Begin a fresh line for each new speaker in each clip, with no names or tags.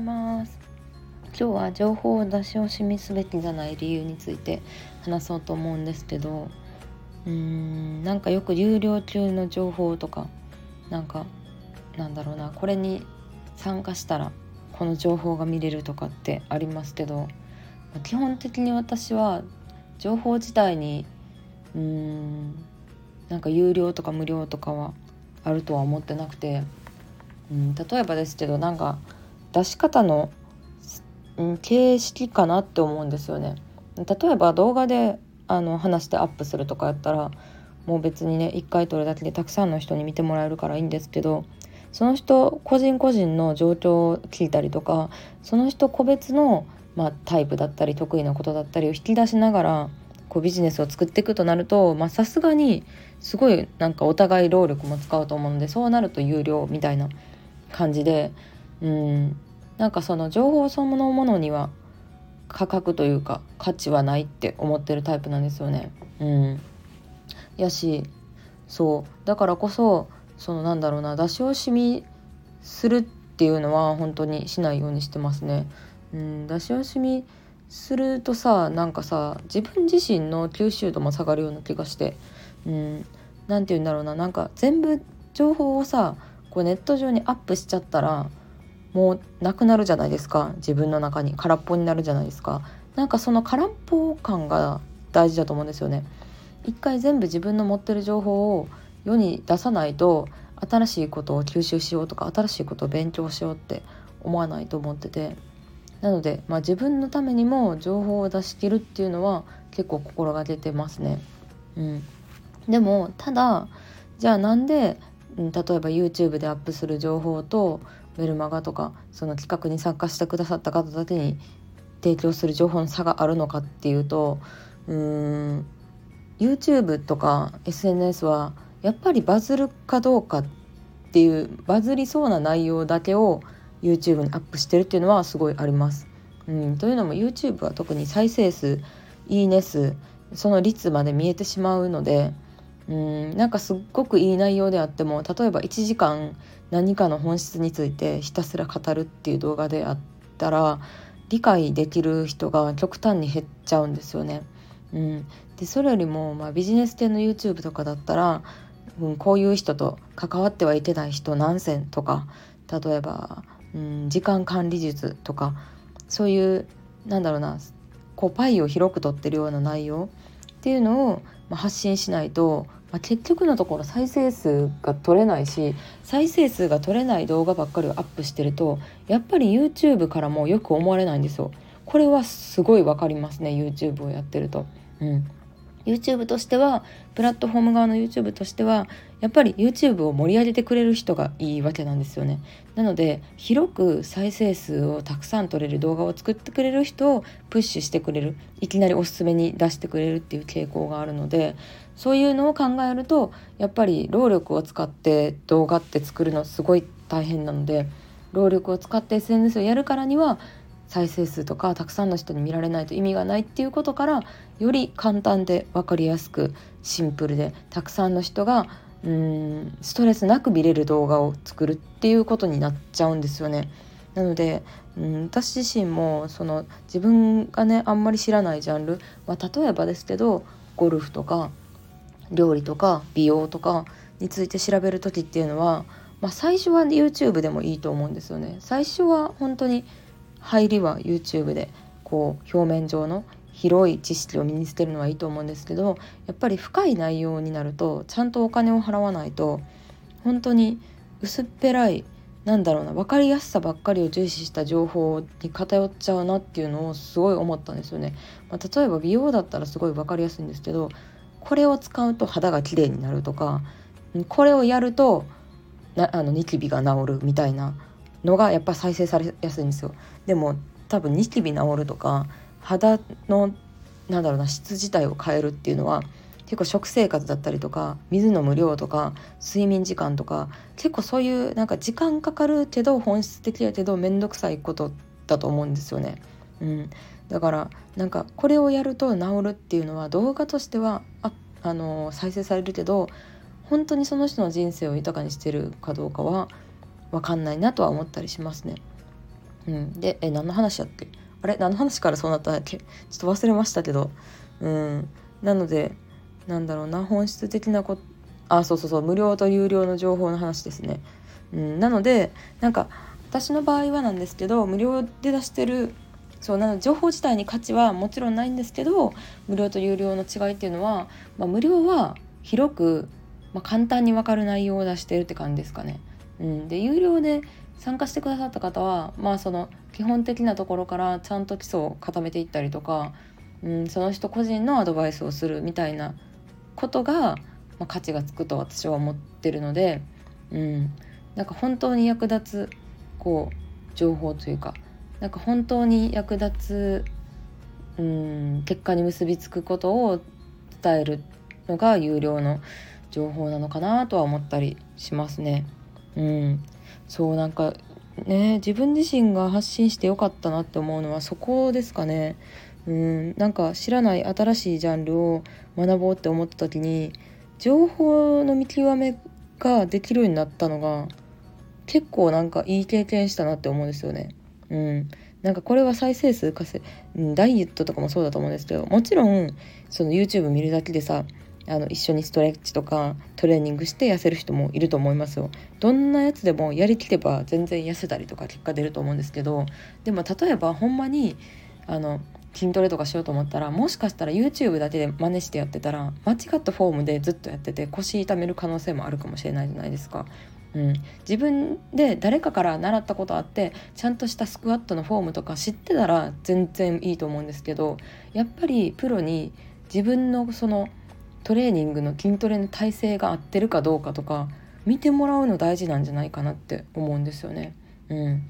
ます。今日は情報を出し惜しみすべきじゃない理由について話そうと思うんですけどうーんなんかよく有料級の情報とかなんかなんだろうなこれに参加したらこの情報が見れるとかってありますけど基本的に私は情報自体にうーんなんか有料とか無料とかはあるとは思ってなくて、うん、例えばですけどなんか出し方の、形式かなって思うんですよね。例えば動画であの話してアップするとかやったらもう別にね1回撮るだけでたくさんの人に見てもらえるからいいんですけどその人個人個人の状況を聞いたりとかその人個別の、まあ、タイプだったり得意なことだったりを引き出しながらこうビジネスを作っていくとなるとさすがにすごいなんかお互い労力も使うと思うのでそうなると有料みたいな感じでうん。なんかその情報そのものには価格というか価値はないって思ってるタイプなんですよね。うん、やしそう。だからこそそのなんだろうな出し惜しみするっていうのは本当にしないようにしてますね。うん、出し惜しみするとさなんかさ自分自身の吸収度も下がるような気がして。うん。何て言うんだろうななんか全部情報をさこうネット上にアップしちゃったらもうなくなるじゃないですか。自分の中に。空っぽになるじゃないですか。なんかその空っぽ感が大事だと思うんですよね。一回全部自分の持ってる情報を世に出さないと新しいことを吸収しようとか新しいことを勉強しようって思わないと思ってて。なので、まあ、自分のためにも情報を出し切るっていうのは結構心がけてますね。うん、でもただじゃあなんで、うん、例えば YouTube でアップする情報とメルマガとかその企画に参加してくださった方だけに提供する情報の差があるのかっていうとうーん YouTube とか SNS はやっぱりバズるかどうかっていうバズりそうな内容だけを YouTube にアップしてるっていうのはすごいあります。うん、というのも YouTube は特に再生数いいね数その率まで見えてしまうのでうんなんかすっごくいい内容であっても例えば1時間何かの本質についてひたすら語るっていう動画であったら理解できる人が極端に減っちゃうんですよね。うん、でそれよりも、まあ、ビジネス系の YouTube とかだったら、うん、こういう人と関わってはいけない人何千とか例えばうん、時間管理術とかそういうなんだろうなこうパイを広く取ってるような内容っていうのを、まあ、発信しないと、まあ、結局のところ再生数が取れないし再生数が取れない動画ばっかりをアップしてるとやっぱり YouTube からもよく思われないんですよ。これはすごい分かりますね YouTube をやってると。うん YouTube としてはプラットフォーム側の YouTube としてはやっぱり YouTube を盛り上げてくれる人がいいわけなんですよね。なので広く再生数をたくさん撮れる動画を作ってくれる人をプッシュしてくれるいきなりおすすめに出してくれるっていう傾向があるのでそういうのを考えるとやっぱり労力を使って動画って作るのすごい大変なので労力を使って SNS をやるからには再生数とかたくさんの人に見られないと意味がないっていうことからより簡単で分かりやすくシンプルでたくさんの人がうんストレスなく見れる動画を作るっていうことになっちゃうんですよね。なので、うん、私自身もその自分がねあんまり知らないジャンル、まあ、例えばですけどゴルフとか料理とか美容とかについて調べる時っていうのは、まあ、最初は YouTube でもいいと思うんですよね。最初は本当に入りは YouTube でこう表面上の広い知識を身につけるのはいいと思うんですけどやっぱり深い内容になるとちゃんとお金を払わないと本当に薄っぺらいなんだろうな分かりやすさばっかりを重視した情報に偏っちゃうなっていうのをすごい思ったんですよね。まあ、例えば美容だったらすごい分かりやすいんですけどこれを使うと肌が綺麗になるとかこれをやるとなあのニキビが治るみたいなのがやっぱ再生されやすいんですよでも多分ニキビ治るとか肌のなんだろうな質自体を変えるっていうのは結構食生活だったりとか水飲む量とか睡眠時間とか結構そういうなんか時間かかるけど本質的だけど面倒くさいことだと思うんですよね。うん、だからなんかこれをやると治るっていうのは動画としてはああの再生されるけど本当にその人の人生を豊かにしてるかどうかは分かんないなとは思ったりしますね。うん、でえ何の話やっけ？あれ？何の話からそうなったんだっけ？ちょっと忘れましたけど。うん。なのでなんだろうな。本質的なことあそうそうそう。無料と有料の情報の話ですね。うん、なのでなんか私の場合はなんですけど無料で出してるそうなの情報自体に価値はもちろんないんですけど無料と有料の違いっていうのは、まあ、無料は広く、まあ、簡単に分かる内容を出してるって感じですかね。うん、で有料で参加してくださった方はまあその基本的なところからちゃんと基礎を固めていったりとか、うん、その人個人のアドバイスをするみたいなことが、まあ、価値がつくと私は思ってるので、うん、なんか本当に役立つこう情報というかなんか本当に役立つ、うん、結果に結びつくことを伝えるのが有料の情報なのかなとは思ったりしますね。うん、そうなんかね自分自身が発信してよかったなって思うのはそこですかね。うんなんか知らない新しいジャンルを学ぼうって思った時に情報の見極めができるようになったのが結構なんかいい経験したなって思うんですよね。うん、なんかこれは再生数稼ダイエットとかもそうだと思うんですけどもちろんその YouTube 見るだけでさあの一緒にストレッチとかトレーニングして痩せる人もいると思いますよ。どんなやつでもやりきれば全然痩せたりとか結果出ると思うんですけどでも例えばほんまにあの筋トレとかしようと思ったらもしかしたら YouTube だけで真似してやってたら間違ったフォームでずっとやってて腰痛める可能性もあるかもしれないじゃないですか。うん、自分で誰かから習ったことあってちゃんとしたスクワットのフォームとか知ってたら全然いいと思うんですけどやっぱりプロに自分のそのトレーニングの筋トレの体勢が合ってるかどうかとか見てもらうの大事なんじゃないかなって思うんですよね。うん、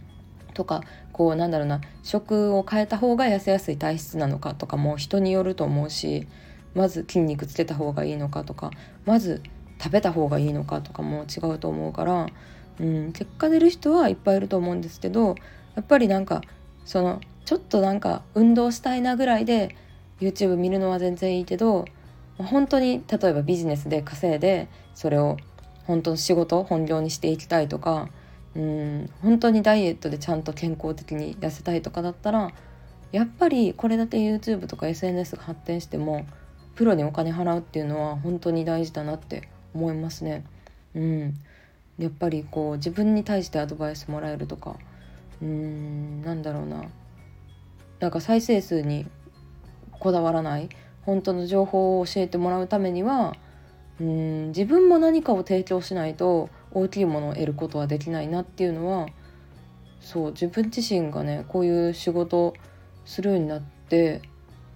とかこうなんだろうな食を変えた方が痩せやすい体質なのかとかも人によると思うしまず筋肉つけた方がいいのかとかまず食べた方がいいのかとかも違うと思うから、うん、結果出る人はいっぱいいると思うんですけどやっぱりなんかそのちょっとなんか運動したいなぐらいで YouTube 見るのは全然いいけど本当に例えばビジネスで稼いでそれを本当の仕事本業にしていきたいとかうん本当にダイエットでちゃんと健康的に痩せたいとかだったらやっぱりこれだけ YouTube とか SNS が発展してもプロにお金払うっていうのは本当に大事だなって思いますね。うん、やっぱりこう自分に対してアドバイスもらえるとかうーんなんだろうななんか再生数にこだわらない本当の情報を教えてもらうためにはうん自分も何かを提供しないと大きいものを得ることはできないなっていうのはそう自分自身がねこういう仕事するようになって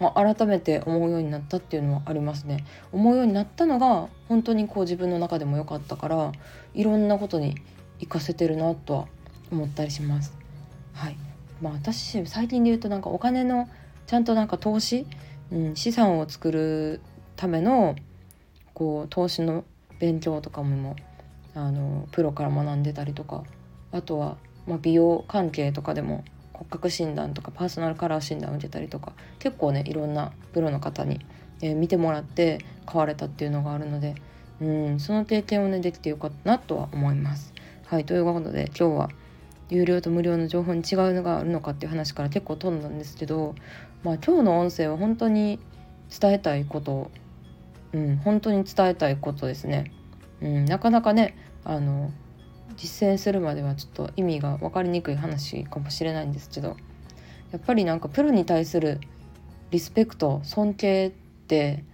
まあ、改めて思うようになったっていうのはありますね。思うようになったのが本当にこう自分の中でも良かったからいろんなことに活かせてるなとは思ったりします。はい。まあ私最近で言うとなんかお金のちゃんとなんか投資、うん、資産を作るためのこう投資の勉強とかもあのプロから学んでたりとかあとは、まあ、美容関係とかでも骨格診断とかパーソナルカラー診断を受けたりとか結構ねいろんなプロの方に、えー、見てもらって買われたっていうのがあるのでうんその経験をねできてよかったなとは思います。はいということで今日は有料と無料の情報に違うのがあるのかっていう話から結構飛んだんですけど、まあ、今日の音声は本当に伝えたいことうん、本当に伝えたいことですね。うん、なかなかねあの実践するまではちょっと意味が分かりにくい話かもしれないんですけどやっぱりなんかプロに対するリスペクト尊敬って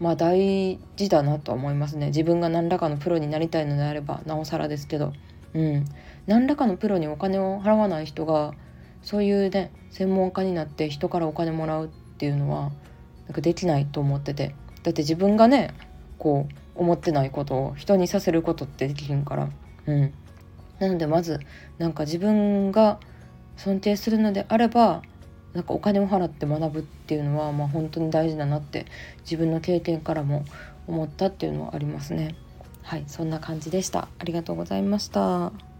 まあ大事だなと思いますね自分が何らかのプロになりたいのであればなおさらですけど、うん、何らかのプロにお金を払わない人がそういうね専門家になって人からお金もらうっていうのはなんかできないと思ってて。だって自分がねこう思ってないことを人にさせることってできひんから。うん。なのでまずなんか自分が尊敬するのであればなんかお金を払って学ぶっていうのはまあ本当に大事だなって自分の経験からも思ったっていうのはありますね。はいそんな感じでした。ありがとうございました。